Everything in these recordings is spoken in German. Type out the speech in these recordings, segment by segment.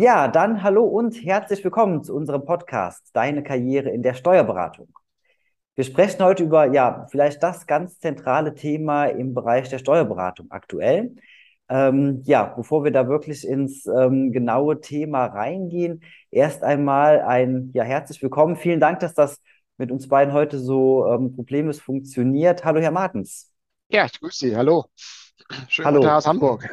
Ja, dann hallo und herzlich willkommen zu unserem Podcast Deine Karriere in der Steuerberatung. Wir sprechen heute über, ja, vielleicht das ganz zentrale Thema im Bereich der Steuerberatung aktuell. Ähm, ja, bevor wir da wirklich ins ähm, genaue Thema reingehen, erst einmal ein, ja, herzlich willkommen. Vielen Dank, dass das mit uns beiden heute so ähm, problemlos funktioniert. Hallo, Herr Martens. Ja, ich grüße Sie. Hallo. Schönen Hallo. guten Tag aus Hamburg.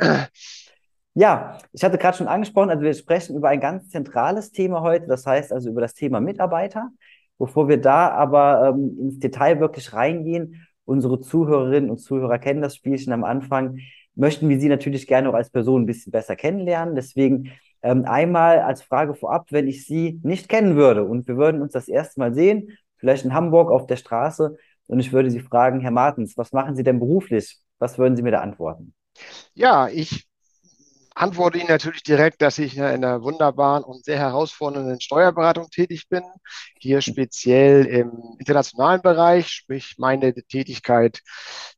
Ja, ich hatte gerade schon angesprochen, also wir sprechen über ein ganz zentrales Thema heute, das heißt also über das Thema Mitarbeiter. Bevor wir da aber ähm, ins Detail wirklich reingehen, unsere Zuhörerinnen und Zuhörer kennen das Spielchen am Anfang, möchten wir Sie natürlich gerne auch als Person ein bisschen besser kennenlernen. Deswegen ähm, einmal als Frage vorab, wenn ich Sie nicht kennen würde und wir würden uns das erste Mal sehen, vielleicht in Hamburg auf der Straße, und ich würde Sie fragen, Herr Martens, was machen Sie denn beruflich? Was würden Sie mir da antworten? Ja, ich antworte Ihnen natürlich direkt, dass ich in einer wunderbaren und sehr herausfordernden Steuerberatung tätig bin. Hier speziell im internationalen Bereich, sprich meine Tätigkeit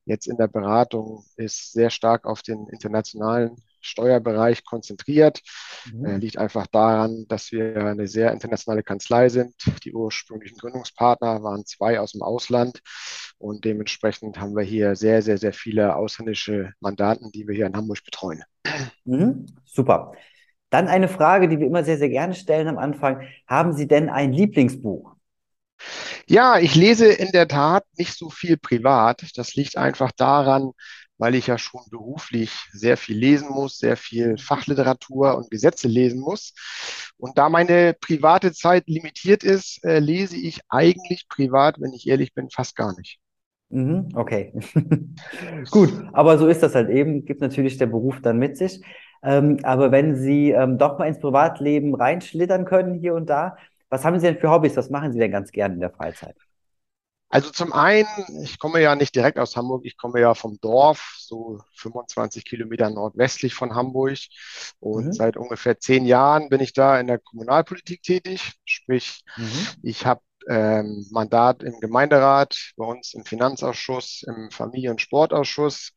jetzt in der Beratung ist sehr stark auf den internationalen Steuerbereich konzentriert. Mhm. Äh, liegt einfach daran, dass wir eine sehr internationale Kanzlei sind. Die ursprünglichen Gründungspartner waren zwei aus dem Ausland und dementsprechend haben wir hier sehr, sehr, sehr viele ausländische Mandanten, die wir hier in Hamburg betreuen. Mhm. Super. Dann eine Frage, die wir immer sehr, sehr gerne stellen am Anfang. Haben Sie denn ein Lieblingsbuch? Ja, ich lese in der Tat nicht so viel privat. Das liegt einfach daran, weil ich ja schon beruflich sehr viel lesen muss, sehr viel Fachliteratur und Gesetze lesen muss. Und da meine private Zeit limitiert ist, äh, lese ich eigentlich privat, wenn ich ehrlich bin, fast gar nicht. Mhm, okay. Gut, aber so ist das halt eben, gibt natürlich der Beruf dann mit sich. Ähm, aber wenn Sie ähm, doch mal ins Privatleben reinschlittern können hier und da, was haben Sie denn für Hobbys? Was machen Sie denn ganz gerne in der Freizeit? Also zum einen, ich komme ja nicht direkt aus Hamburg, ich komme ja vom Dorf, so 25 Kilometer nordwestlich von Hamburg. Und mhm. seit ungefähr zehn Jahren bin ich da in der Kommunalpolitik tätig. Sprich, mhm. ich habe ähm, Mandat im Gemeinderat, bei uns im Finanzausschuss, im Familien- und Sportausschuss.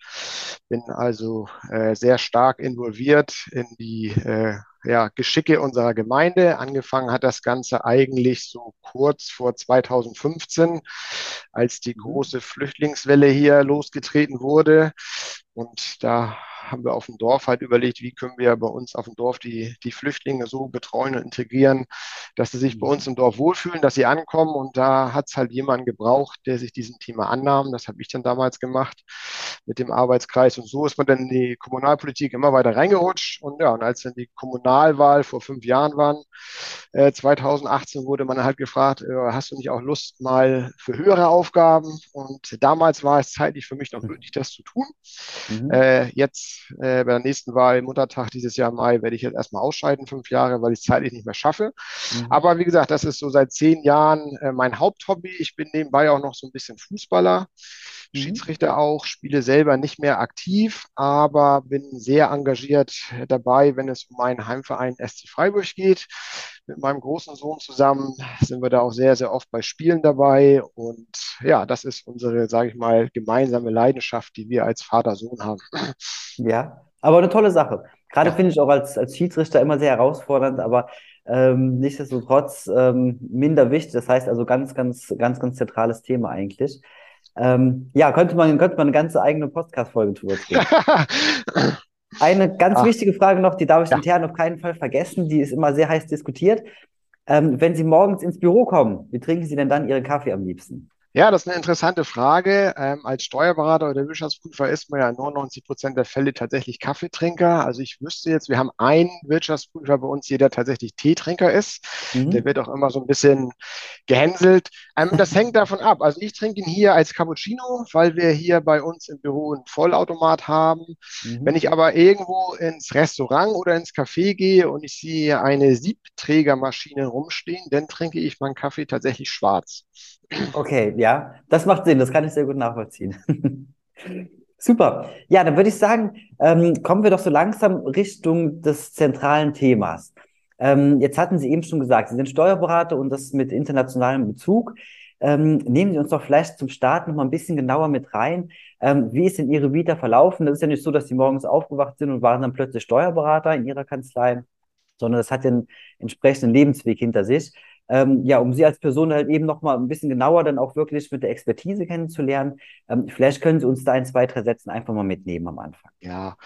Bin also äh, sehr stark involviert in die äh, ja, Geschicke unserer Gemeinde. Angefangen hat das Ganze eigentlich so kurz vor 2015, als die mhm. große Flüchtlingswelle hier losgetreten wurde. Und da haben wir auf dem Dorf halt überlegt, wie können wir bei uns auf dem Dorf die, die Flüchtlinge so betreuen und integrieren, dass sie sich bei uns im Dorf wohlfühlen, dass sie ankommen. Und da hat es halt jemanden gebraucht, der sich diesem Thema annahm. Das habe ich dann damals gemacht mit dem Arbeitskreis. Und so ist man dann in die Kommunalpolitik immer weiter reingerutscht. Und ja, und als dann die Kommunalwahl vor fünf Jahren waren, äh, 2018 wurde man halt gefragt, äh, hast du nicht auch Lust mal für höhere Aufgaben? Und damals war es zeitlich für mich noch möglich, das zu tun. Mhm. Äh, jetzt äh, bei der nächsten Wahl, Muttertag dieses Jahr im Mai, werde ich jetzt erstmal ausscheiden, fünf Jahre, weil ich es zeitlich nicht mehr schaffe. Mhm. Aber wie gesagt, das ist so seit zehn Jahren äh, mein Haupthobby. Ich bin nebenbei auch noch so ein bisschen Fußballer. Mhm. Schiedsrichter auch, spiele selber nicht mehr aktiv, aber bin sehr engagiert dabei, wenn es um meinen Heimverein SC Freiburg geht. Mit meinem großen Sohn zusammen sind wir da auch sehr, sehr oft bei Spielen dabei. Und ja, das ist unsere, sage ich mal, gemeinsame Leidenschaft, die wir als Vater-Sohn haben. Ja, aber eine tolle Sache. Gerade ja. finde ich auch als, als Schiedsrichter immer sehr herausfordernd, aber ähm, nichtsdestotrotz ähm, minder wichtig. Das heißt also ganz, ganz, ganz, ganz zentrales Thema eigentlich. Ähm, ja, könnte man, könnte man eine ganze eigene Podcast-Folge drüber drehen. eine ganz Ach. wichtige Frage noch, die darf ich ja. intern auf keinen Fall vergessen, die ist immer sehr heiß diskutiert. Ähm, wenn Sie morgens ins Büro kommen, wie trinken Sie denn dann Ihren Kaffee am liebsten? Ja, das ist eine interessante Frage. Ähm, als Steuerberater oder Wirtschaftsprüfer ist man ja in 99 Prozent der Fälle tatsächlich Kaffeetrinker. Also ich wüsste jetzt, wir haben einen Wirtschaftsprüfer bei uns, der tatsächlich Teetrinker ist. Mhm. Der wird auch immer so ein bisschen gehänselt. Ähm, das hängt davon ab. Also ich trinke ihn hier als Cappuccino, weil wir hier bei uns im Büro einen Vollautomat haben. Mhm. Wenn ich aber irgendwo ins Restaurant oder ins Café gehe und ich sehe eine Siebträgermaschine rumstehen, dann trinke ich meinen Kaffee tatsächlich schwarz. Okay, ja, das macht Sinn, das kann ich sehr gut nachvollziehen. Super. Ja, dann würde ich sagen, ähm, kommen wir doch so langsam Richtung des zentralen Themas. Ähm, jetzt hatten Sie eben schon gesagt, Sie sind Steuerberater und das mit internationalem Bezug. Ähm, nehmen Sie uns doch vielleicht zum Start noch mal ein bisschen genauer mit rein. Ähm, wie ist denn Ihre Vita verlaufen? Das ist ja nicht so, dass Sie morgens aufgewacht sind und waren dann plötzlich Steuerberater in Ihrer Kanzlei, sondern das hat den entsprechenden Lebensweg hinter sich. Ähm, ja, um Sie als Person halt eben nochmal ein bisschen genauer dann auch wirklich mit der Expertise kennenzulernen. Ähm, vielleicht können Sie uns da in zwei, drei Sätzen einfach mal mitnehmen am Anfang. Ja,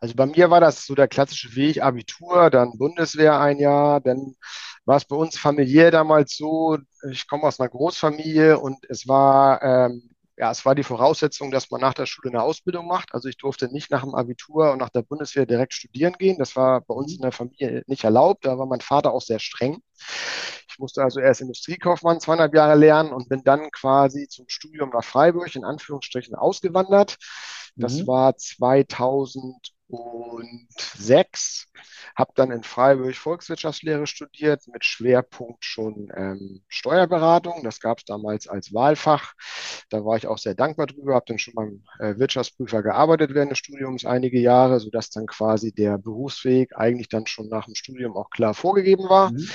also bei mir war das so der klassische Weg, Abitur, dann Bundeswehr ein Jahr, dann war es bei uns familiär damals so, ich komme aus einer Großfamilie und es war ähm, ja, es war die Voraussetzung, dass man nach der Schule eine Ausbildung macht. Also ich durfte nicht nach dem Abitur und nach der Bundeswehr direkt studieren gehen. Das war bei uns mhm. in der Familie nicht erlaubt. Da war mein Vater auch sehr streng. Ich musste also erst Industriekaufmann zweieinhalb Jahre lernen und bin dann quasi zum Studium nach Freiburg in Anführungsstrichen ausgewandert. Das mhm. war 2006 habe dann in Freiburg Volkswirtschaftslehre studiert mit Schwerpunkt schon ähm, Steuerberatung. Das gab es damals als Wahlfach. Da war ich auch sehr dankbar drüber. Habe dann schon beim äh, Wirtschaftsprüfer gearbeitet während des Studiums einige Jahre, sodass dann quasi der Berufsweg eigentlich dann schon nach dem Studium auch klar vorgegeben war. Mhm.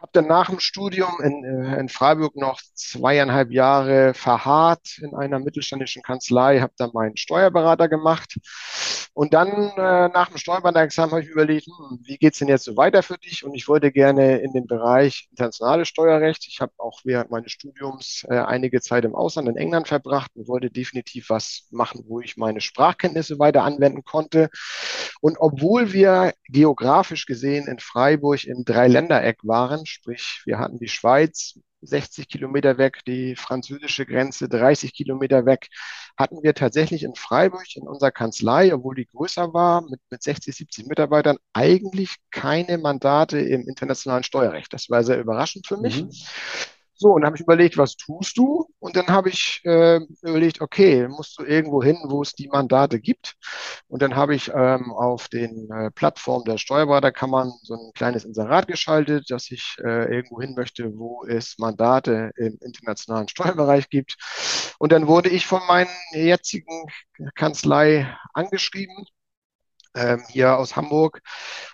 Habe dann nach dem Studium in, äh, in Freiburg noch zweieinhalb Jahre verharrt in einer mittelständischen Kanzlei, habe dann meinen Steuerberater gemacht. Und dann äh, nach dem Steuerberaterexamen habe ich überlegt, hm, wie es denn jetzt so weiter für dich? Und ich wollte gerne in den Bereich internationales Steuerrecht. Ich habe auch während meines Studiums äh, einige Zeit im Ausland in England verbracht und wollte definitiv was machen, wo ich meine Sprachkenntnisse weiter anwenden konnte. Und obwohl wir geografisch gesehen in Freiburg im Dreiländereck waren, sprich wir hatten die Schweiz, 60 Kilometer weg, die französische Grenze 30 Kilometer weg, hatten wir tatsächlich in Freiburg in unserer Kanzlei, obwohl die größer war, mit, mit 60, 70 Mitarbeitern, eigentlich keine Mandate im internationalen Steuerrecht. Das war sehr überraschend für mich. Mhm. So, und dann habe ich überlegt, was tust du? Und dann habe ich äh, überlegt, okay, musst du irgendwo hin, wo es die Mandate gibt. Und dann habe ich ähm, auf den äh, Plattformen der Steuerberaterkammern so ein kleines Inserat geschaltet, dass ich äh, irgendwo hin möchte, wo es Mandate im internationalen Steuerbereich gibt. Und dann wurde ich von meinen jetzigen Kanzlei angeschrieben ähm, hier aus Hamburg.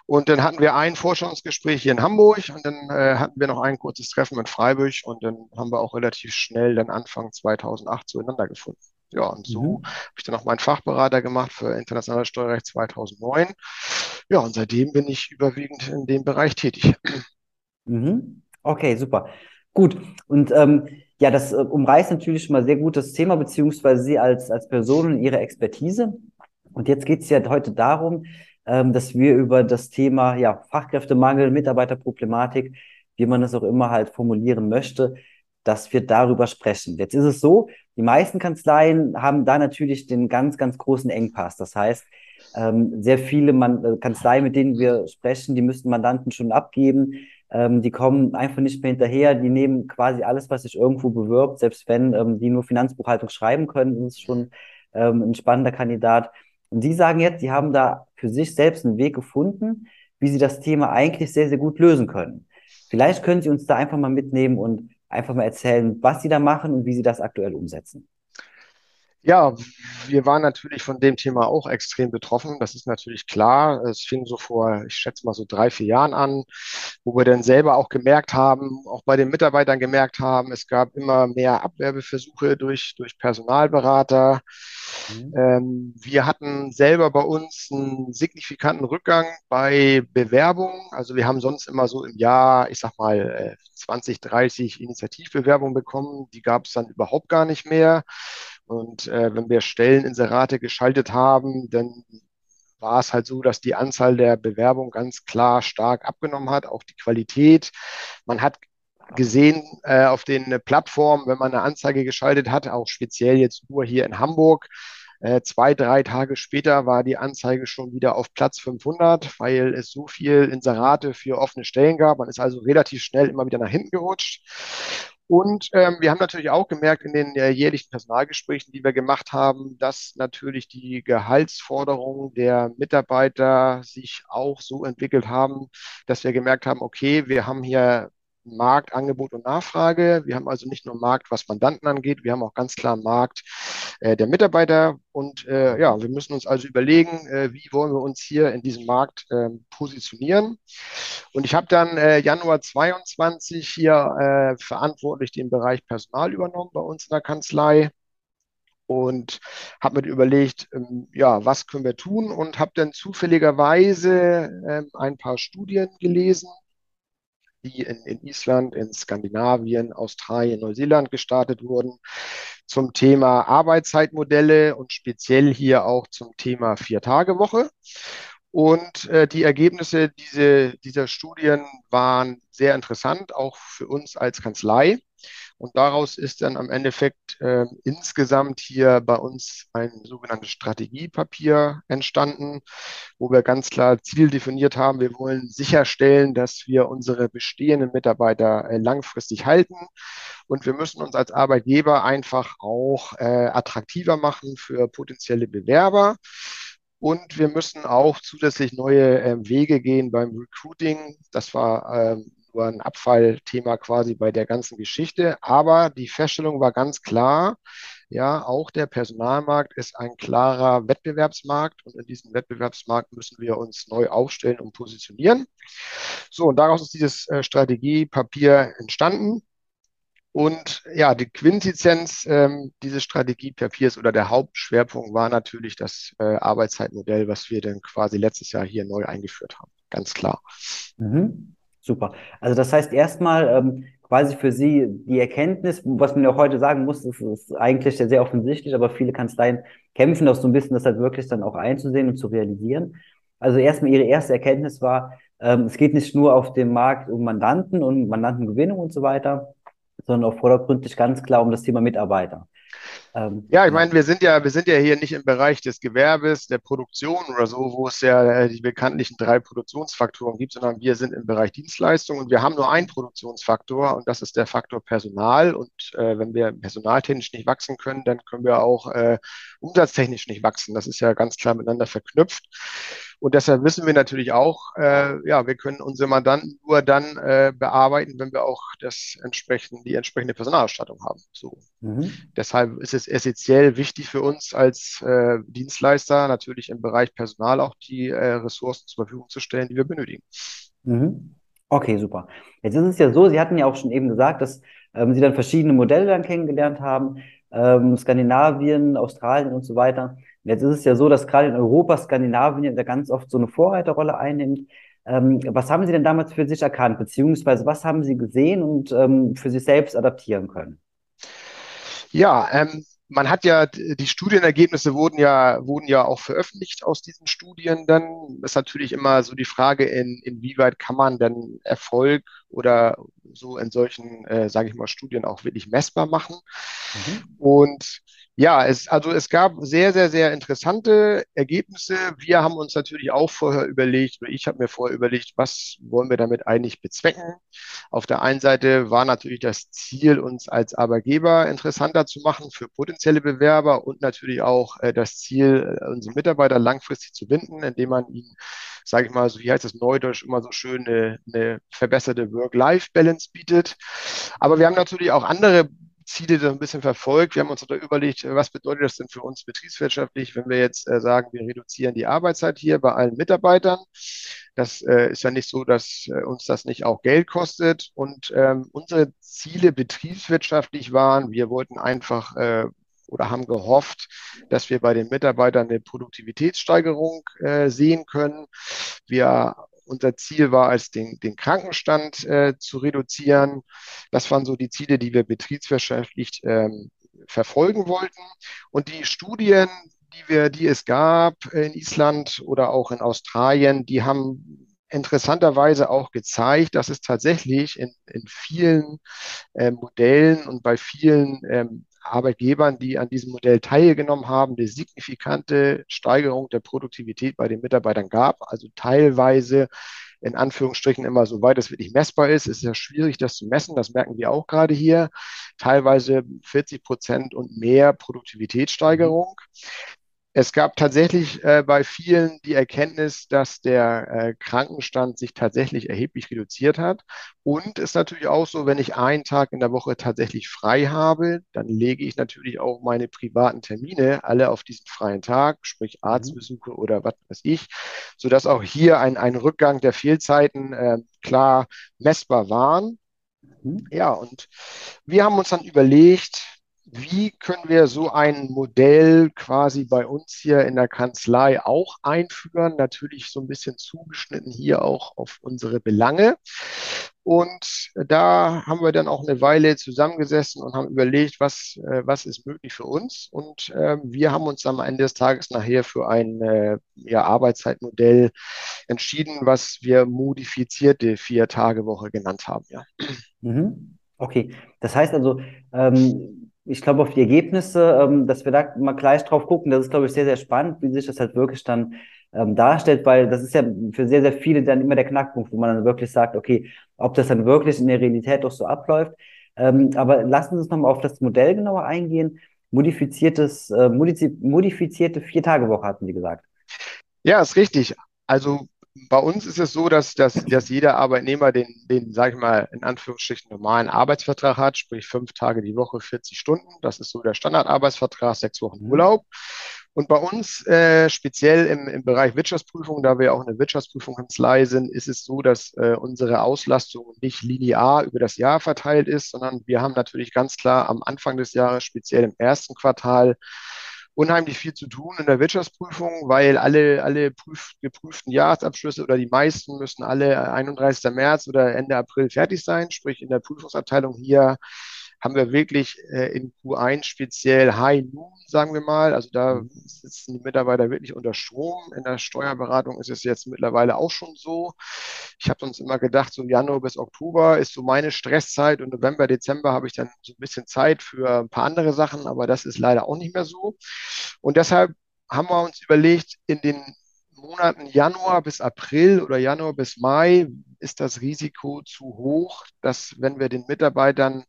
Und dann hatten wir ein Forschungsgespräch hier in Hamburg und dann äh, hatten wir noch ein kurzes Treffen in Freiburg und dann haben wir auch relativ schnell dann Anfang 2008 zueinander gefunden. Ja, und so mhm. habe ich dann auch meinen Fachberater gemacht für internationales Steuerrecht 2009. Ja, und seitdem bin ich überwiegend in dem Bereich tätig. Mhm. Okay, super. Gut. Und ähm, ja, das äh, umreißt natürlich schon mal sehr gut das Thema, beziehungsweise Sie als, als Person und Ihre Expertise. Und jetzt geht es ja heute darum, ähm, dass wir über das Thema ja, Fachkräftemangel, Mitarbeiterproblematik, wie man es auch immer halt formulieren möchte, dass wir darüber sprechen. Jetzt ist es so, die meisten Kanzleien haben da natürlich den ganz, ganz großen Engpass. Das heißt, ähm, sehr viele Man äh, Kanzleien, mit denen wir sprechen, die müssten Mandanten schon abgeben. Ähm, die kommen einfach nicht mehr hinterher. Die nehmen quasi alles, was sich irgendwo bewirbt. Selbst wenn ähm, die nur Finanzbuchhaltung schreiben können, ist es schon ähm, ein spannender Kandidat. Und Sie sagen jetzt, Sie haben da für sich selbst einen Weg gefunden, wie Sie das Thema eigentlich sehr, sehr gut lösen können. Vielleicht können Sie uns da einfach mal mitnehmen und einfach mal erzählen, was Sie da machen und wie Sie das aktuell umsetzen. Ja, wir waren natürlich von dem Thema auch extrem betroffen. Das ist natürlich klar. Es fing so vor, ich schätze mal so drei, vier Jahren an, wo wir dann selber auch gemerkt haben, auch bei den Mitarbeitern gemerkt haben, es gab immer mehr Abwerbeversuche durch, durch Personalberater. Mhm. Ähm, wir hatten selber bei uns einen signifikanten Rückgang bei Bewerbungen. Also wir haben sonst immer so im Jahr, ich sag mal, 20, äh, 30 Initiativbewerbungen bekommen. Die gab es dann überhaupt gar nicht mehr. Und äh, wenn wir Stelleninserate geschaltet haben, dann war es halt so, dass die Anzahl der Bewerbungen ganz klar stark abgenommen hat, auch die Qualität. Man hat gesehen äh, auf den Plattformen, wenn man eine Anzeige geschaltet hat, auch speziell jetzt nur hier in Hamburg, äh, zwei, drei Tage später war die Anzeige schon wieder auf Platz 500, weil es so viel Inserate für offene Stellen gab. Man ist also relativ schnell immer wieder nach hinten gerutscht. Und ähm, wir haben natürlich auch gemerkt in den äh, jährlichen Personalgesprächen, die wir gemacht haben, dass natürlich die Gehaltsforderungen der Mitarbeiter sich auch so entwickelt haben, dass wir gemerkt haben, okay, wir haben hier Markt, Angebot und Nachfrage. Wir haben also nicht nur Markt, was Mandanten angeht, wir haben auch ganz klar Markt äh, der Mitarbeiter. Und äh, ja, wir müssen uns also überlegen, äh, wie wollen wir uns hier in diesem Markt ähm, positionieren. Und ich habe dann äh, Januar 22 hier äh, verantwortlich den Bereich Personal übernommen bei uns in der Kanzlei und habe mir überlegt, ähm, ja, was können wir tun und habe dann zufälligerweise ähm, ein paar Studien gelesen, die in, in Island, in Skandinavien, Australien, Neuseeland gestartet wurden zum Thema Arbeitszeitmodelle und speziell hier auch zum Thema Vier-Tage-Woche. Und äh, die Ergebnisse diese, dieser Studien waren sehr interessant, auch für uns als Kanzlei. Und daraus ist dann am Endeffekt äh, insgesamt hier bei uns ein sogenanntes Strategiepapier entstanden, wo wir ganz klar Ziel definiert haben. Wir wollen sicherstellen, dass wir unsere bestehenden Mitarbeiter äh, langfristig halten. Und wir müssen uns als Arbeitgeber einfach auch äh, attraktiver machen für potenzielle Bewerber. Und wir müssen auch zusätzlich neue äh, Wege gehen beim Recruiting. Das war ähm, nur ein Abfallthema quasi bei der ganzen Geschichte. Aber die Feststellung war ganz klar, ja, auch der Personalmarkt ist ein klarer Wettbewerbsmarkt und in diesem Wettbewerbsmarkt müssen wir uns neu aufstellen und positionieren. So, und daraus ist dieses äh, Strategiepapier entstanden. Und ja, die Quintessenz ähm, dieses Strategiepapiers oder der Hauptschwerpunkt war natürlich das äh, Arbeitszeitmodell, was wir dann quasi letztes Jahr hier neu eingeführt haben. Ganz klar. Mhm. Super. Also das heißt erstmal ähm, quasi für Sie die Erkenntnis, was man ja heute sagen muss, ist, ist eigentlich sehr offensichtlich, aber viele Kanzleien kämpfen auch so ein bisschen, das halt wirklich dann auch einzusehen und zu realisieren. Also erstmal Ihre erste Erkenntnis war, ähm, es geht nicht nur auf dem Markt um Mandanten und Mandantengewinnung und so weiter, sondern auch vordergründig ganz klar um das Thema Mitarbeiter. Ähm, ja, ich meine, wir sind ja, wir sind ja hier nicht im Bereich des Gewerbes, der Produktion oder so, wo es ja äh, die bekanntlichen drei Produktionsfaktoren gibt, sondern wir sind im Bereich Dienstleistung und wir haben nur einen Produktionsfaktor und das ist der Faktor Personal. Und äh, wenn wir personaltechnisch nicht wachsen können, dann können wir auch äh, umsatztechnisch nicht wachsen. Das ist ja ganz klar miteinander verknüpft. Und deshalb wissen wir natürlich auch, äh, ja, wir können unsere Mandanten nur dann äh, bearbeiten, wenn wir auch das entsprechend, die entsprechende Personalausstattung haben. So. Mhm. Deshalb ist es essentiell wichtig für uns als äh, Dienstleister natürlich im Bereich Personal auch die äh, Ressourcen zur Verfügung zu stellen, die wir benötigen. Mhm. Okay, super. Jetzt ist es ja so, Sie hatten ja auch schon eben gesagt, dass ähm, Sie dann verschiedene Modelle dann kennengelernt haben, ähm, Skandinavien, Australien und so weiter. Jetzt ist es ja so, dass gerade in Europa Skandinavien da ganz oft so eine Vorreiterrolle einnimmt. Ähm, was haben Sie denn damals für sich erkannt, beziehungsweise was haben Sie gesehen und ähm, für sich selbst adaptieren können? Ja, ähm, man hat ja, die Studienergebnisse wurden ja, wurden ja auch veröffentlicht aus diesen Studien dann. ist natürlich immer so die Frage, in, inwieweit kann man denn Erfolg oder so in solchen, äh, sage ich mal, Studien auch wirklich messbar machen. Mhm. Und ja, es, also es gab sehr, sehr, sehr interessante Ergebnisse. Wir haben uns natürlich auch vorher überlegt, oder ich habe mir vorher überlegt, was wollen wir damit eigentlich bezwecken. Auf der einen Seite war natürlich das Ziel, uns als Arbeitgeber interessanter zu machen für potenzielle Bewerber und natürlich auch äh, das Ziel, äh, unsere Mitarbeiter langfristig zu binden, indem man ihnen, sage ich mal, so wie heißt das Neudeutsch, immer so schön eine, eine verbesserte Work-Life-Balance bietet. Aber wir haben natürlich auch andere Ziele so ein bisschen verfolgt. Wir haben uns da überlegt, was bedeutet das denn für uns betriebswirtschaftlich, wenn wir jetzt äh, sagen, wir reduzieren die Arbeitszeit hier bei allen Mitarbeitern. Das äh, ist ja nicht so, dass äh, uns das nicht auch Geld kostet. Und ähm, unsere Ziele betriebswirtschaftlich waren, wir wollten einfach äh, oder haben gehofft, dass wir bei den Mitarbeitern eine Produktivitätssteigerung äh, sehen können. Wir unser Ziel war es, den, den Krankenstand äh, zu reduzieren. Das waren so die Ziele, die wir betriebswirtschaftlich ähm, verfolgen wollten. Und die Studien, die, wir, die es gab in Island oder auch in Australien, die haben interessanterweise auch gezeigt, dass es tatsächlich in, in vielen äh, Modellen und bei vielen ähm, Arbeitgebern, die an diesem Modell teilgenommen haben, eine signifikante Steigerung der Produktivität bei den Mitarbeitern gab. Also teilweise in Anführungsstrichen immer so weit es wirklich messbar ist. Es ist ja schwierig, das zu messen. Das merken wir auch gerade hier. Teilweise 40 Prozent und mehr Produktivitätssteigerung. Es gab tatsächlich äh, bei vielen die Erkenntnis, dass der äh, Krankenstand sich tatsächlich erheblich reduziert hat. Und ist natürlich auch so, wenn ich einen Tag in der Woche tatsächlich frei habe, dann lege ich natürlich auch meine privaten Termine alle auf diesen freien Tag, sprich mhm. Arztbesuche oder was weiß ich, sodass auch hier ein, ein Rückgang der Fehlzeiten äh, klar messbar waren. Mhm. Ja, und wir haben uns dann überlegt, wie können wir so ein Modell quasi bei uns hier in der Kanzlei auch einführen? Natürlich so ein bisschen zugeschnitten hier auch auf unsere Belange. Und da haben wir dann auch eine Weile zusammengesessen und haben überlegt, was, äh, was ist möglich für uns. Und äh, wir haben uns am Ende des Tages nachher für ein äh, ja, Arbeitszeitmodell entschieden, was wir modifizierte Vier-Tage-Woche genannt haben. Ja. Mhm. Okay, das heißt also, ähm, ich glaube, auf die Ergebnisse, ähm, dass wir da mal gleich drauf gucken, das ist, glaube ich, sehr, sehr spannend, wie sich das halt wirklich dann ähm, darstellt, weil das ist ja für sehr, sehr viele dann immer der Knackpunkt, wo man dann wirklich sagt, okay, ob das dann wirklich in der Realität doch so abläuft. Ähm, aber lassen Sie uns nochmal auf das Modell genauer eingehen. Modifiziertes, äh, modifizierte Vier-Tage-Woche hatten Sie gesagt. Ja, ist richtig. Also bei uns ist es so, dass, dass, dass jeder Arbeitnehmer den, den, sage ich mal, in Anführungsstrichen normalen Arbeitsvertrag hat, sprich fünf Tage die Woche, 40 Stunden. Das ist so der Standardarbeitsvertrag, sechs Wochen. Urlaub. Und bei uns, äh, speziell im, im Bereich Wirtschaftsprüfung, da wir auch eine Wirtschaftsprüfungskanzlei sind, ist es so, dass äh, unsere Auslastung nicht linear über das Jahr verteilt ist, sondern wir haben natürlich ganz klar am Anfang des Jahres, speziell im ersten Quartal, unheimlich viel zu tun in der Wirtschaftsprüfung, weil alle, alle prüf, geprüften Jahresabschlüsse oder die meisten müssen alle 31. März oder Ende April fertig sein. Sprich, in der Prüfungsabteilung hier haben wir wirklich äh, in Q1 speziell High Noon, sagen wir mal. Also da mhm. sitzen die Mitarbeiter wirklich unter Strom. In der Steuerberatung ist es jetzt mittlerweile auch schon so. Ich habe uns immer gedacht, so Januar bis Oktober ist so meine Stresszeit und November, Dezember habe ich dann so ein bisschen Zeit für ein paar andere Sachen, aber das ist leider auch nicht mehr so. Und deshalb haben wir uns überlegt, in den Monaten Januar bis April oder Januar bis Mai ist das Risiko zu hoch, dass wenn wir den Mitarbeitern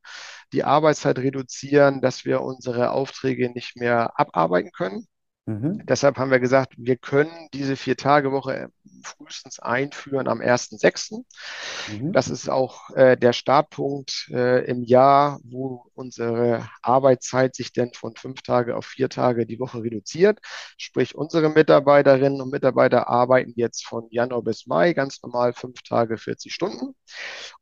die Arbeitszeit reduzieren, dass wir unsere Aufträge nicht mehr abarbeiten können. Mhm. Deshalb haben wir gesagt, wir können diese Vier-Tage-Woche frühestens einführen am 1.6. Mhm. Das ist auch äh, der Startpunkt äh, im Jahr, wo unsere Arbeitszeit sich denn von fünf Tage auf vier Tage die Woche reduziert. Sprich, unsere Mitarbeiterinnen und Mitarbeiter arbeiten jetzt von Januar bis Mai ganz normal fünf Tage 40 Stunden.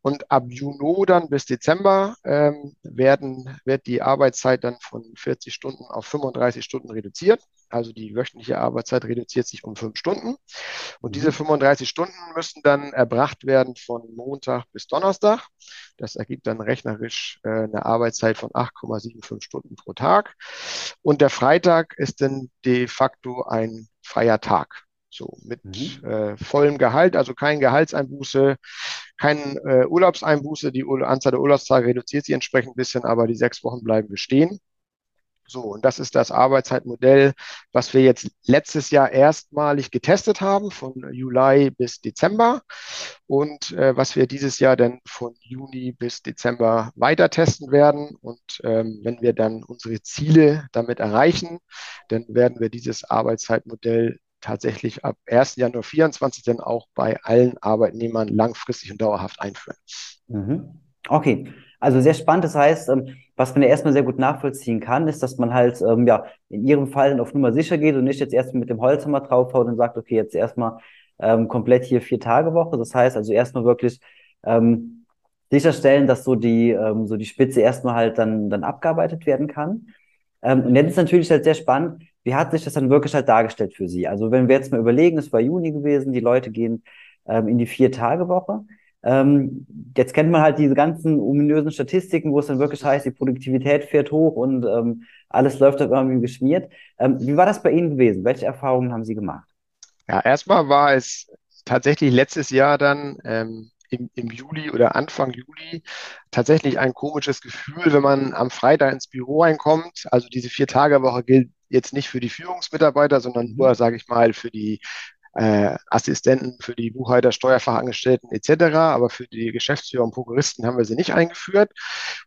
Und ab Juni dann bis Dezember ähm, werden, wird die Arbeitszeit dann von 40 Stunden auf 35 Stunden reduziert. Also die wöchentliche Arbeitszeit reduziert sich um fünf Stunden. Und diese 35 mhm. Stunden müssen dann erbracht werden von Montag bis Donnerstag. Das ergibt dann rechnerisch äh, eine Arbeitszeit von 8,75 Stunden pro Tag. Und der Freitag ist dann de facto ein freier Tag. So mit mhm. äh, vollem Gehalt, also kein Gehaltseinbuße, kein äh, Urlaubseinbuße. Die Anzahl der Urlaubstage reduziert sich entsprechend ein bisschen, aber die sechs Wochen bleiben bestehen. So, und das ist das Arbeitszeitmodell, was wir jetzt letztes Jahr erstmalig getestet haben, von Juli bis Dezember und äh, was wir dieses Jahr dann von Juni bis Dezember weiter testen werden. Und ähm, wenn wir dann unsere Ziele damit erreichen, dann werden wir dieses Arbeitszeitmodell tatsächlich ab 1. Januar 2024 dann auch bei allen Arbeitnehmern langfristig und dauerhaft einführen. Mhm. Okay, also sehr spannend. Das heißt, ähm, was man ja erstmal sehr gut nachvollziehen kann, ist, dass man halt ähm, ja in ihrem Fall auf Nummer sicher geht und nicht jetzt erstmal mit dem Holzhammer draufhaut und sagt, okay, jetzt erstmal ähm, komplett hier vier Tage Woche. Das heißt also erstmal wirklich ähm, sicherstellen, dass so die ähm, so die Spitze erstmal halt dann dann abgearbeitet werden kann. Ähm, und jetzt ist natürlich halt sehr spannend, wie hat sich das dann wirklich halt dargestellt für Sie? Also wenn wir jetzt mal überlegen, es war Juni gewesen, die Leute gehen ähm, in die vier Tage Woche. Ähm, jetzt kennt man halt diese ganzen ominösen Statistiken, wo es dann wirklich heißt, die Produktivität fährt hoch und ähm, alles läuft dann irgendwie geschmiert. Ähm, wie war das bei Ihnen gewesen? Welche Erfahrungen haben Sie gemacht? Ja, erstmal war es tatsächlich letztes Jahr dann ähm, im, im Juli oder Anfang Juli tatsächlich ein komisches Gefühl, wenn man am Freitag ins Büro reinkommt. Also diese Vier-Tage-Woche gilt jetzt nicht für die Führungsmitarbeiter, sondern nur, mhm. sage ich mal, für die äh, Assistenten für die Buchhalter, Steuerfachangestellten etc., aber für die Geschäftsführer und Prokuristen haben wir sie nicht eingeführt.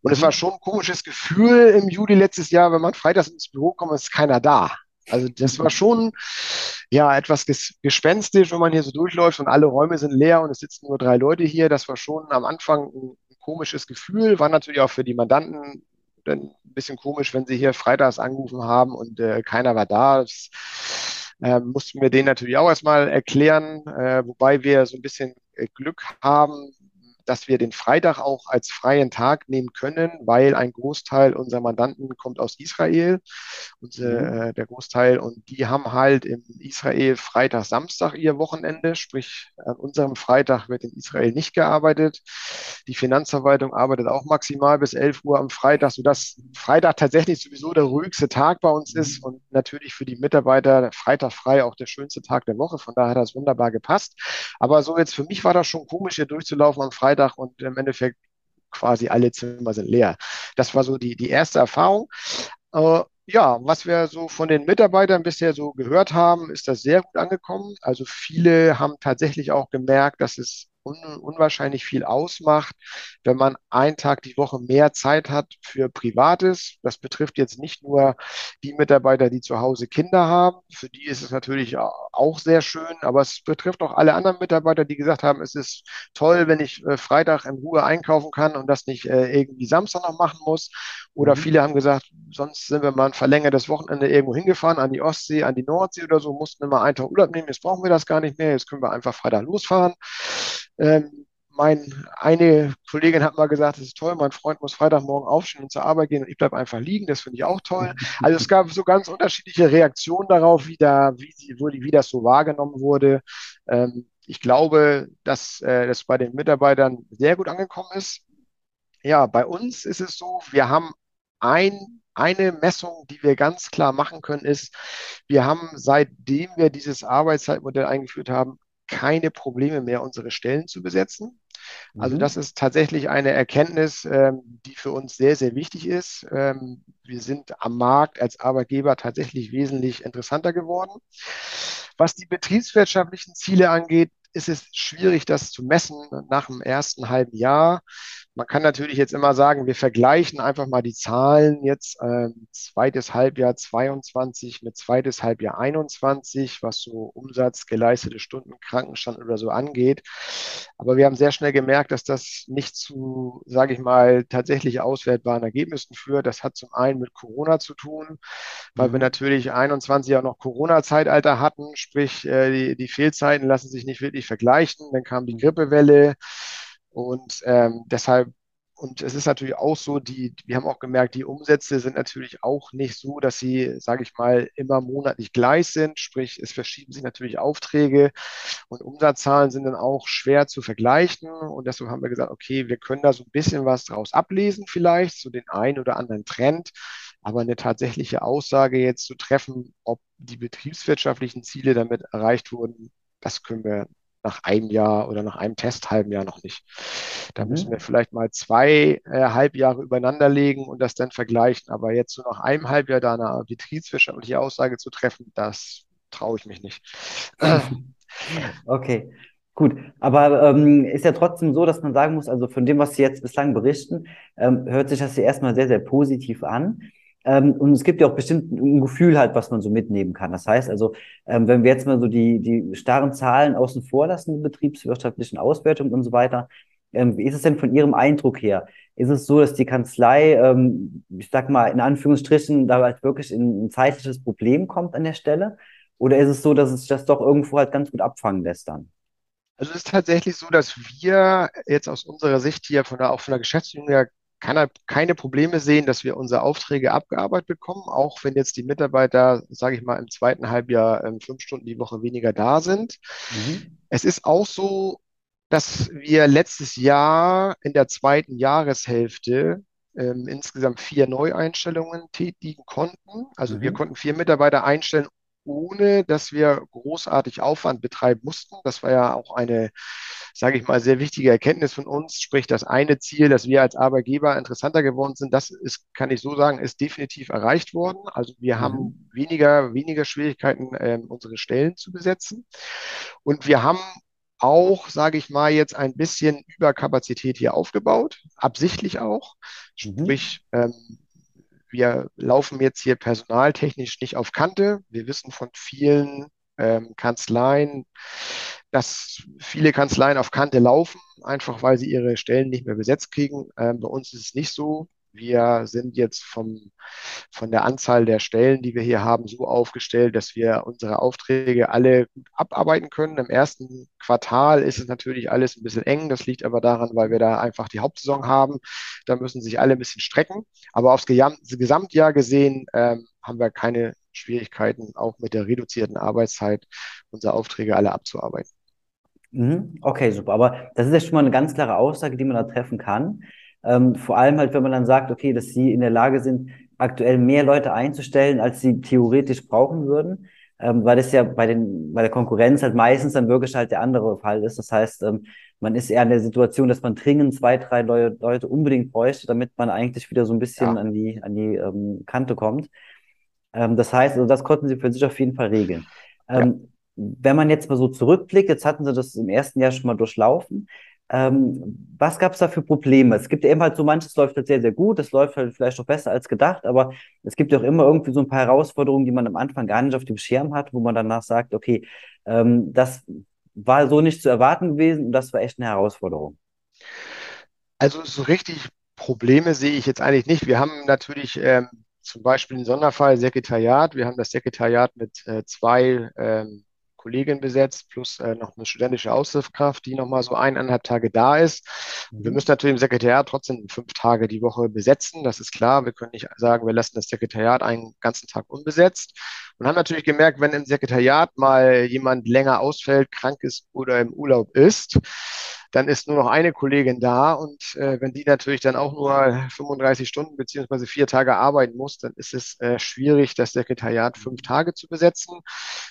Und es war schon ein komisches Gefühl im Juli letztes Jahr, wenn man freitags ins Büro kommt, ist keiner da. Also das war schon ja etwas gespenstisch, wenn man hier so durchläuft und alle Räume sind leer und es sitzen nur drei Leute hier. Das war schon am Anfang ein, ein komisches Gefühl, war natürlich auch für die Mandanten ein bisschen komisch, wenn sie hier freitags angerufen haben und äh, keiner war da. Das, äh, mussten wir den natürlich auch erstmal erklären, äh, wobei wir so ein bisschen äh, Glück haben, dass wir den Freitag auch als freien Tag nehmen können, weil ein Großteil unserer Mandanten kommt aus Israel, und, mhm. äh, der Großteil, und die haben halt in Israel Freitag, Samstag ihr Wochenende, sprich an unserem Freitag wird in Israel nicht gearbeitet. Die Finanzverwaltung arbeitet auch maximal bis 11 Uhr am Freitag, sodass Freitag tatsächlich sowieso der ruhigste Tag bei uns ist mhm. und natürlich für die Mitarbeiter Freitag frei auch der schönste Tag der Woche. Von daher hat das wunderbar gepasst. Aber so jetzt für mich war das schon komisch, hier durchzulaufen am Freitag und im Endeffekt quasi alle Zimmer sind leer. Das war so die, die erste Erfahrung. Äh, ja, was wir so von den Mitarbeitern bisher so gehört haben, ist das sehr gut angekommen. Also viele haben tatsächlich auch gemerkt, dass es un unwahrscheinlich viel ausmacht, wenn man einen Tag die Woche mehr Zeit hat für Privates. Das betrifft jetzt nicht nur die Mitarbeiter, die zu Hause Kinder haben. Für die ist es natürlich auch sehr schön, aber es betrifft auch alle anderen Mitarbeiter, die gesagt haben, es ist toll, wenn ich äh, Freitag in Ruhe einkaufen kann und das nicht äh, irgendwie Samstag noch machen muss. Oder mhm. viele haben gesagt, sonst sind wir mal ein verlängertes Wochenende irgendwo hingefahren, an die Ostsee, an die Nordsee oder so, mussten immer einen Tag Urlaub nehmen. Jetzt brauchen wir das gar nicht mehr. Jetzt können wir einfach Freitag losfahren. Ähm, mein, eine Kollegin hat mal gesagt, das ist toll, mein Freund muss Freitagmorgen aufstehen und zur Arbeit gehen und ich bleibe einfach liegen. Das finde ich auch toll. Also es gab so ganz unterschiedliche Reaktionen darauf, wie, da, wie, sie, wie das so wahrgenommen wurde. Ähm, ich glaube, dass äh, das bei den Mitarbeitern sehr gut angekommen ist. Ja, bei uns ist es so, wir haben ein, eine Messung, die wir ganz klar machen können, ist, wir haben, seitdem wir dieses Arbeitszeitmodell eingeführt haben, keine Probleme mehr, unsere Stellen zu besetzen. Also mhm. das ist tatsächlich eine Erkenntnis, ähm, die für uns sehr, sehr wichtig ist. Ähm, wir sind am Markt als Arbeitgeber tatsächlich wesentlich interessanter geworden. Was die betriebswirtschaftlichen Ziele angeht, ist es schwierig, das zu messen nach dem ersten halben Jahr. Man kann natürlich jetzt immer sagen, wir vergleichen einfach mal die Zahlen jetzt äh, zweites Halbjahr 22 mit zweites Halbjahr 21, was so Umsatz, geleistete Stunden, Krankenstand oder so angeht. Aber wir haben sehr schnell gemerkt, dass das nicht zu, sage ich mal, tatsächlich auswertbaren Ergebnissen führt. Das hat zum einen mit Corona zu tun, weil mhm. wir natürlich 21 auch noch Corona-Zeitalter hatten, sprich äh, die, die Fehlzeiten lassen sich nicht wirklich vergleichen. Dann kam die Grippewelle. Und ähm, deshalb, und es ist natürlich auch so, die, wir haben auch gemerkt, die Umsätze sind natürlich auch nicht so, dass sie, sage ich mal, immer monatlich gleich sind. Sprich, es verschieben sich natürlich Aufträge und Umsatzzahlen sind dann auch schwer zu vergleichen. Und deshalb haben wir gesagt, okay, wir können da so ein bisschen was draus ablesen, vielleicht, so den einen oder anderen Trend. Aber eine tatsächliche Aussage jetzt zu treffen, ob die betriebswirtschaftlichen Ziele damit erreicht wurden, das können wir nach einem Jahr oder nach einem Testhalben Jahr noch nicht. Da mhm. müssen wir vielleicht mal zwei äh, Halbjahre übereinander legen und das dann vergleichen. Aber jetzt so nach einem Halbjahr da eine betriebswirtschaftliche Aussage zu treffen, das traue ich mich nicht. Okay. Gut, aber ähm, ist ja trotzdem so, dass man sagen muss, also von dem, was Sie jetzt bislang berichten, ähm, hört sich das ja erstmal sehr, sehr positiv an. Ähm, und es gibt ja auch bestimmt ein Gefühl halt, was man so mitnehmen kann. Das heißt also, ähm, wenn wir jetzt mal so die, die starren Zahlen außen vor lassen, die betriebswirtschaftlichen Auswertungen und so weiter, ähm, wie ist es denn von Ihrem Eindruck her? Ist es so, dass die Kanzlei, ähm, ich sag mal, in Anführungsstrichen, da halt wirklich in ein zeitliches Problem kommt an der Stelle? Oder ist es so, dass es das doch irgendwo halt ganz gut abfangen lässt dann? Also es ist tatsächlich so, dass wir jetzt aus unserer Sicht hier von der, auch von der Geschäftsführung her kann er keine Probleme sehen, dass wir unsere Aufträge abgearbeitet bekommen, auch wenn jetzt die Mitarbeiter, sage ich mal, im zweiten Halbjahr ähm, fünf Stunden die Woche weniger da sind. Mhm. Es ist auch so, dass wir letztes Jahr in der zweiten Jahreshälfte ähm, insgesamt vier Neueinstellungen tätigen konnten. Also mhm. wir konnten vier Mitarbeiter einstellen, ohne dass wir großartig Aufwand betreiben mussten. Das war ja auch eine, sage ich mal, sehr wichtige Erkenntnis von uns. Sprich, das eine Ziel, dass wir als Arbeitgeber interessanter geworden sind, das ist, kann ich so sagen, ist definitiv erreicht worden. Also wir mhm. haben weniger, weniger Schwierigkeiten, äh, unsere Stellen zu besetzen. Und wir haben auch, sage ich mal, jetzt ein bisschen Überkapazität hier aufgebaut, absichtlich auch. Mhm. Sprich, ähm, wir laufen jetzt hier personaltechnisch nicht auf Kante. Wir wissen von vielen ähm, Kanzleien, dass viele Kanzleien auf Kante laufen, einfach weil sie ihre Stellen nicht mehr besetzt kriegen. Ähm, bei uns ist es nicht so. Wir sind jetzt vom, von der Anzahl der Stellen, die wir hier haben, so aufgestellt, dass wir unsere Aufträge alle gut abarbeiten können. Im ersten Quartal ist es natürlich alles ein bisschen eng. Das liegt aber daran, weil wir da einfach die Hauptsaison haben. Da müssen sich alle ein bisschen strecken. Aber aufs Gesamtjahr gesehen ähm, haben wir keine Schwierigkeiten, auch mit der reduzierten Arbeitszeit unsere Aufträge alle abzuarbeiten. Mhm. Okay, super. Aber das ist ja schon mal eine ganz klare Aussage, die man da treffen kann. Ähm, vor allem halt, wenn man dann sagt, okay, dass sie in der Lage sind, aktuell mehr Leute einzustellen, als sie theoretisch brauchen würden, ähm, weil das ja bei den, bei der Konkurrenz halt meistens dann wirklich halt der andere Fall ist. Das heißt, ähm, man ist eher in der Situation, dass man dringend zwei, drei Leute, Leute unbedingt bräuchte, damit man eigentlich wieder so ein bisschen ja. an die, an die ähm, Kante kommt. Ähm, das heißt, also das konnten sie für sich auf jeden Fall regeln. Ja. Ähm, wenn man jetzt mal so zurückblickt, jetzt hatten sie das im ersten Jahr schon mal durchlaufen. Ähm, was gab es da für Probleme? Es gibt ja eben halt so manches läuft halt sehr, sehr gut, es läuft halt vielleicht auch besser als gedacht, aber es gibt ja auch immer irgendwie so ein paar Herausforderungen, die man am Anfang gar nicht auf dem Schirm hat, wo man danach sagt, okay, ähm, das war so nicht zu erwarten gewesen und das war echt eine Herausforderung. Also so richtig Probleme sehe ich jetzt eigentlich nicht. Wir haben natürlich ähm, zum Beispiel einen Sonderfall Sekretariat. Wir haben das Sekretariat mit äh, zwei ähm, Kollegin besetzt, plus äh, noch eine studentische Aushilfskraft, die nochmal so eineinhalb Tage da ist. Mhm. Wir müssen natürlich im Sekretariat trotzdem fünf Tage die Woche besetzen, das ist klar. Wir können nicht sagen, wir lassen das Sekretariat einen ganzen Tag unbesetzt. Und haben natürlich gemerkt, wenn im Sekretariat mal jemand länger ausfällt, krank ist oder im Urlaub ist, dann ist nur noch eine Kollegin da und äh, wenn die natürlich dann auch nur 35 Stunden beziehungsweise vier Tage arbeiten muss, dann ist es äh, schwierig, das Sekretariat fünf Tage zu besetzen.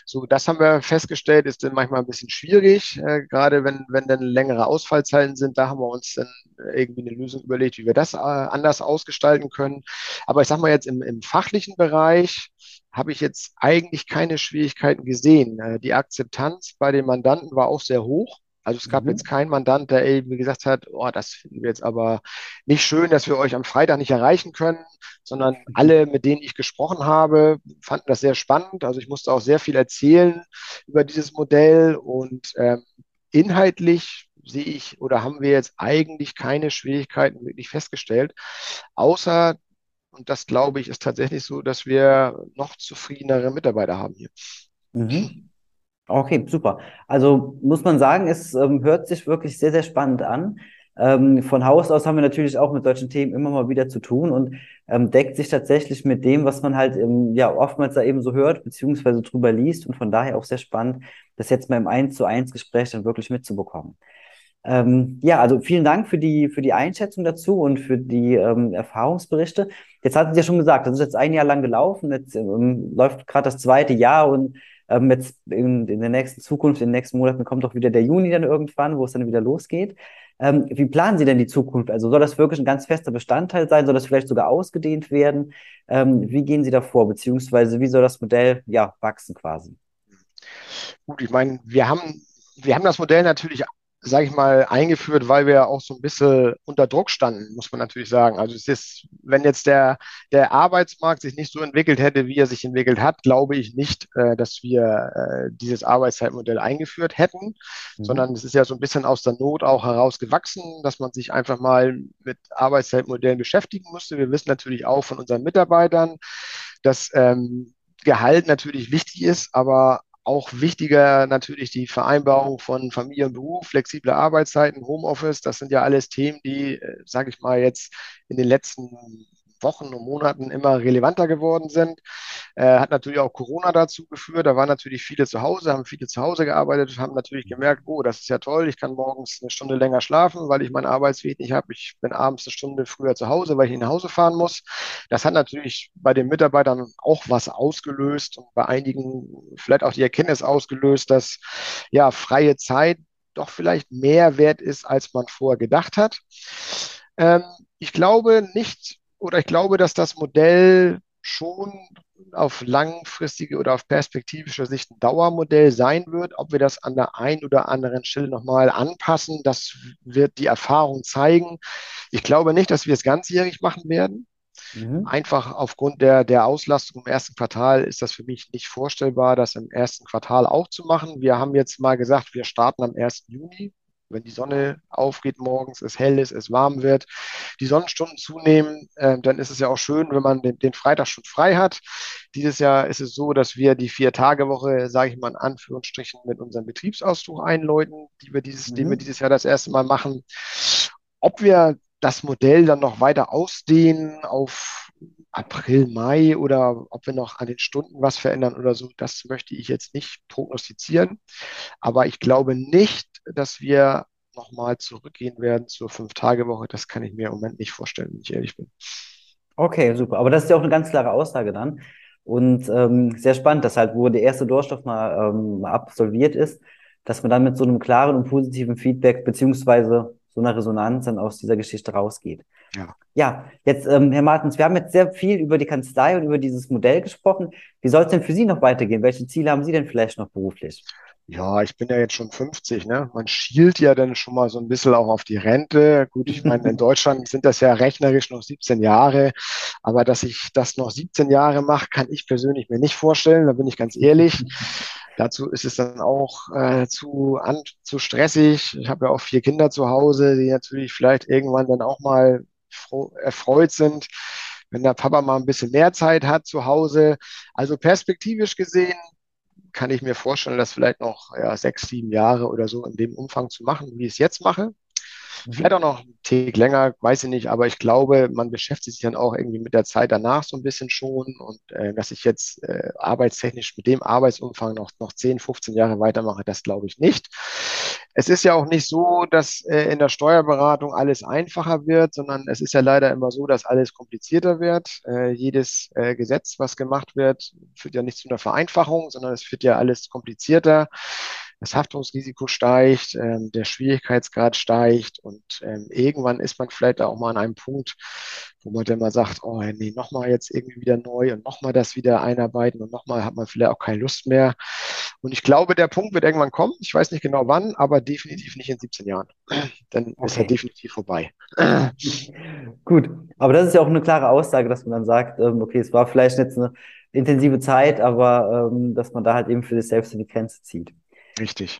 So, das haben wir festgestellt, ist dann manchmal ein bisschen schwierig, äh, gerade wenn, wenn dann längere Ausfallzeiten sind. Da haben wir uns dann irgendwie eine Lösung überlegt, wie wir das äh, anders ausgestalten können. Aber ich sag mal jetzt im, im fachlichen Bereich, habe ich jetzt eigentlich keine Schwierigkeiten gesehen. Äh, die Akzeptanz bei den Mandanten war auch sehr hoch. Also es gab mhm. jetzt keinen Mandant, der eben gesagt hat, oh, das finden wir jetzt aber nicht schön, dass wir euch am Freitag nicht erreichen können, sondern mhm. alle, mit denen ich gesprochen habe, fanden das sehr spannend. Also ich musste auch sehr viel erzählen über dieses Modell und ähm, inhaltlich sehe ich oder haben wir jetzt eigentlich keine Schwierigkeiten wirklich festgestellt, außer und das glaube ich ist tatsächlich so, dass wir noch zufriedenere Mitarbeiter haben hier. Mhm. Okay, super. Also muss man sagen, es ähm, hört sich wirklich sehr, sehr spannend an. Ähm, von Haus aus haben wir natürlich auch mit solchen Themen immer mal wieder zu tun und ähm, deckt sich tatsächlich mit dem, was man halt ähm, ja oftmals da eben so hört, beziehungsweise drüber liest und von daher auch sehr spannend, das jetzt mal im 1 zu 1 Gespräch dann wirklich mitzubekommen. Ähm, ja, also vielen Dank für die, für die Einschätzung dazu und für die ähm, Erfahrungsberichte. Jetzt hatten Sie ja schon gesagt, das ist jetzt ein Jahr lang gelaufen, jetzt ähm, läuft gerade das zweite Jahr und ähm, jetzt in, in der nächsten Zukunft, in den nächsten Monaten kommt auch wieder der Juni dann irgendwann, wo es dann wieder losgeht. Ähm, wie planen Sie denn die Zukunft? Also soll das wirklich ein ganz fester Bestandteil sein? Soll das vielleicht sogar ausgedehnt werden? Ähm, wie gehen Sie da vor? Beziehungsweise wie soll das Modell ja wachsen quasi? Gut, ich meine, wir haben, wir haben das Modell natürlich sage ich mal, eingeführt, weil wir auch so ein bisschen unter Druck standen, muss man natürlich sagen. Also es ist, wenn jetzt der, der Arbeitsmarkt sich nicht so entwickelt hätte, wie er sich entwickelt hat, glaube ich nicht, äh, dass wir äh, dieses Arbeitszeitmodell eingeführt hätten, mhm. sondern es ist ja so ein bisschen aus der Not auch herausgewachsen, dass man sich einfach mal mit Arbeitszeitmodellen beschäftigen musste. Wir wissen natürlich auch von unseren Mitarbeitern, dass ähm, Gehalt natürlich wichtig ist, aber auch wichtiger natürlich die Vereinbarung von Familie und Beruf, flexible Arbeitszeiten, Homeoffice. Das sind ja alles Themen, die, äh, sage ich mal, jetzt in den letzten Wochen und Monaten immer relevanter geworden sind. Äh, hat natürlich auch Corona dazu geführt. Da waren natürlich viele zu Hause, haben viele zu Hause gearbeitet, haben natürlich gemerkt, oh, das ist ja toll, ich kann morgens eine Stunde länger schlafen, weil ich meinen Arbeitsweg nicht habe. Ich bin abends eine Stunde früher zu Hause, weil ich nach Hause fahren muss. Das hat natürlich bei den Mitarbeitern auch was ausgelöst und bei einigen vielleicht auch die Erkenntnis ausgelöst, dass ja freie Zeit doch vielleicht mehr wert ist, als man vorher gedacht hat. Ähm, ich glaube nicht, oder ich glaube, dass das Modell schon auf langfristige oder auf perspektivische Sicht ein Dauermodell sein wird. Ob wir das an der einen oder anderen Stelle nochmal anpassen, das wird die Erfahrung zeigen. Ich glaube nicht, dass wir es ganzjährig machen werden. Mhm. Einfach aufgrund der, der Auslastung im ersten Quartal ist das für mich nicht vorstellbar, das im ersten Quartal auch zu machen. Wir haben jetzt mal gesagt, wir starten am 1. Juni wenn die Sonne aufgeht morgens, es hell ist, es warm wird, die Sonnenstunden zunehmen, äh, dann ist es ja auch schön, wenn man den, den, Freitag schon frei hat. Dieses Jahr ist es so, dass wir die Vier-Tage-Woche, sage ich mal in Anführungsstrichen, mit unserem Betriebsausdruck einläuten, die wir dieses, mhm. den wir dieses Jahr das erste Mal machen. Ob wir das Modell dann noch weiter ausdehnen auf April, Mai oder ob wir noch an den Stunden was verändern oder so, das möchte ich jetzt nicht prognostizieren. Aber ich glaube nicht, dass wir nochmal zurückgehen werden zur Fünf-Tage-Woche. Das kann ich mir im Moment nicht vorstellen, wenn ich ehrlich bin. Okay, super. Aber das ist ja auch eine ganz klare Aussage dann. Und ähm, sehr spannend, dass halt, wo der erste Durchstoff mal ähm, absolviert ist, dass man dann mit so einem klaren und positiven Feedback beziehungsweise so einer Resonanz dann aus dieser Geschichte rausgeht. Ja, ja jetzt, ähm, Herr Martens, wir haben jetzt sehr viel über die Kanzlei und über dieses Modell gesprochen. Wie soll es denn für Sie noch weitergehen? Welche Ziele haben Sie denn vielleicht noch beruflich? Ja, ich bin ja jetzt schon 50, ne? Man schielt ja dann schon mal so ein bisschen auch auf die Rente. Gut, ich meine, in Deutschland sind das ja rechnerisch noch 17 Jahre, aber dass ich das noch 17 Jahre mache, kann ich persönlich mir nicht vorstellen, da bin ich ganz ehrlich. Dazu ist es dann auch äh, zu, an, zu stressig. Ich habe ja auch vier Kinder zu Hause, die natürlich vielleicht irgendwann dann auch mal froh, erfreut sind, wenn der Papa mal ein bisschen mehr Zeit hat zu Hause. Also perspektivisch gesehen kann ich mir vorstellen, das vielleicht noch ja, sechs, sieben Jahre oder so in dem Umfang zu machen, wie ich es jetzt mache. Vielleicht auch noch einen Tick länger, weiß ich nicht, aber ich glaube, man beschäftigt sich dann auch irgendwie mit der Zeit danach so ein bisschen schon und äh, dass ich jetzt äh, arbeitstechnisch mit dem Arbeitsumfang noch, noch 10, 15 Jahre weitermache, das glaube ich nicht. Es ist ja auch nicht so, dass äh, in der Steuerberatung alles einfacher wird, sondern es ist ja leider immer so, dass alles komplizierter wird. Äh, jedes äh, Gesetz, was gemacht wird, führt ja nicht zu einer Vereinfachung, sondern es führt ja alles komplizierter das Haftungsrisiko steigt, ähm, der Schwierigkeitsgrad steigt und ähm, irgendwann ist man vielleicht auch mal an einem Punkt, wo man dann mal sagt, oh nee, nochmal jetzt irgendwie wieder neu und nochmal das wieder einarbeiten und nochmal hat man vielleicht auch keine Lust mehr. Und ich glaube, der Punkt wird irgendwann kommen. Ich weiß nicht genau wann, aber definitiv nicht in 17 Jahren. Dann okay. ist er definitiv vorbei. Gut, aber das ist ja auch eine klare Aussage, dass man dann sagt, ähm, okay, es war vielleicht jetzt eine intensive Zeit, aber ähm, dass man da halt eben für sich selbst in die Grenze zieht. Richtig.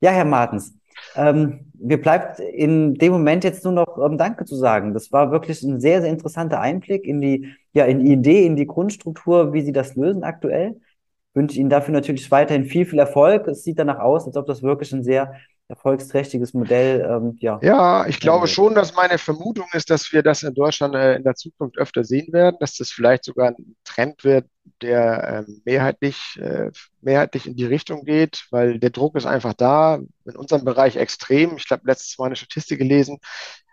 Ja, Herr Martens, ähm, mir bleibt in dem Moment jetzt nur noch ähm, Danke zu sagen. Das war wirklich ein sehr, sehr interessanter Einblick in die, ja, in die Idee, in die Grundstruktur, wie Sie das lösen aktuell. Ich wünsche Ihnen dafür natürlich weiterhin viel, viel Erfolg. Es sieht danach aus, als ob das wirklich ein sehr erfolgsträchtiges Modell. Ähm, ja, ja, ich glaube schon, dass meine Vermutung ist, dass wir das in Deutschland äh, in der Zukunft öfter sehen werden, dass das vielleicht sogar ein Trend wird, der äh, mehrheitlich, äh, mehrheitlich in die Richtung geht, weil der Druck ist einfach da, in unserem Bereich extrem. Ich habe letztes Mal eine Statistik gelesen,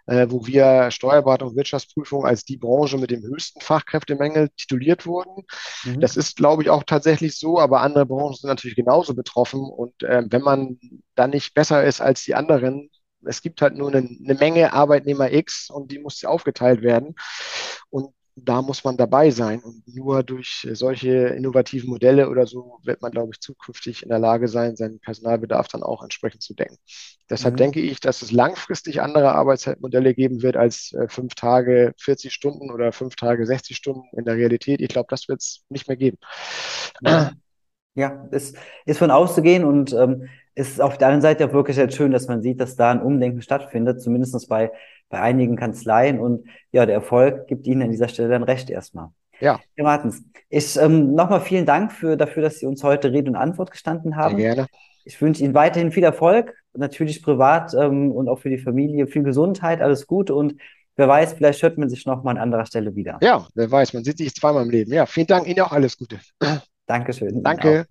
äh, wo wir Steuerberatung und Wirtschaftsprüfung als die Branche mit dem höchsten Fachkräftemängel tituliert wurden. Mhm. Das ist, glaube ich, auch tatsächlich so, aber andere Branchen sind natürlich genauso betroffen. Und äh, wenn man dann nicht besser ist als die anderen, es gibt halt nur eine, eine Menge Arbeitnehmer X und die muss aufgeteilt werden. Und da muss man dabei sein. Und nur durch solche innovativen Modelle oder so wird man, glaube ich, zukünftig in der Lage sein, seinen Personalbedarf dann auch entsprechend zu denken. Deshalb mhm. denke ich, dass es langfristig andere Arbeitszeitmodelle geben wird als äh, fünf Tage 40 Stunden oder fünf Tage 60 Stunden in der Realität. Ich glaube, das wird es nicht mehr geben. Ja, ja es ist von auszugehen und ähm, ist auf der anderen Seite auch wirklich sehr schön, dass man sieht, dass da ein Umdenken stattfindet, zumindest bei bei einigen Kanzleien und ja, der Erfolg gibt Ihnen an dieser Stelle dann recht erstmal. Ja. Herr Martens, ich ähm, nochmal vielen Dank für, dafür, dass Sie uns heute Rede und Antwort gestanden haben. Sehr gerne. Ich wünsche Ihnen weiterhin viel Erfolg, natürlich privat ähm, und auch für die Familie viel Gesundheit, alles Gute und wer weiß, vielleicht hört man sich nochmal an anderer Stelle wieder. Ja, wer weiß, man sieht sich zweimal im Leben. Ja, vielen Dank Ihnen auch alles Gute. Dankeschön. Danke.